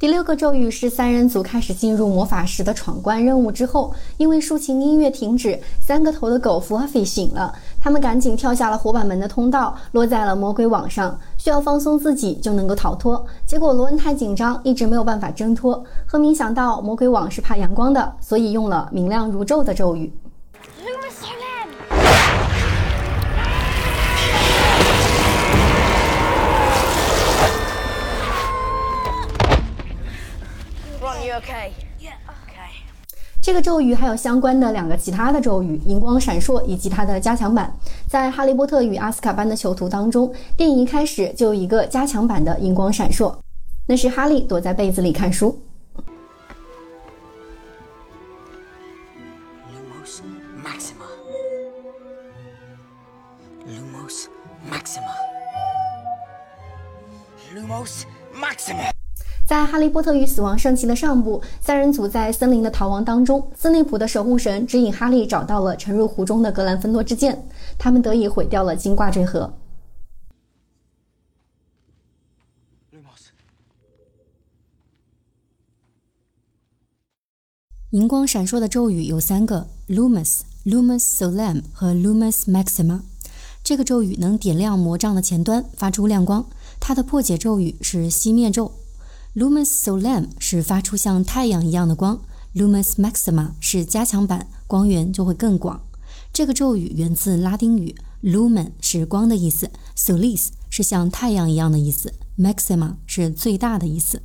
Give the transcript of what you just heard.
第六个咒语是三人组开始进入魔法石的闯关任务之后，因为竖琴音乐停止，三个头的狗 Fluffy 醒了，他们赶紧跳下了火板门的通道，落在了魔鬼网上，需要放松自己就能够逃脱。结果罗恩太紧张，一直没有办法挣脱。赫敏想到魔鬼网是怕阳光的，所以用了明亮如昼的咒语。这个咒语还有相关的两个其他的咒语——荧光闪烁以及它的加强版。在《哈利波特与阿斯卡班的囚徒》当中，电影一开始就有一个加强版的荧光闪烁，那是哈利躲在被子里看书。Lumos Maxima. Lumos Maxima. 在《哈利波特与死亡圣器》的上部，三人组在森林的逃亡当中，斯内普的守护神指引哈利找到了沉入湖中的格兰芬多之剑，他们得以毁掉了金挂坠盒。荧光闪烁的咒语有三个：Lumus、Lumus Solem 和 Lumus Maxima。这个咒语能点亮魔杖的前端，发出亮光。它的破解咒语是熄灭咒。Lumus Solem 是发出像太阳一样的光，Lumus Maxima 是加强版，光源就会更广。这个咒语源自拉丁语，Lumen 是光的意思，Solis 是像太阳一样的意思，Maxima 是最大的意思。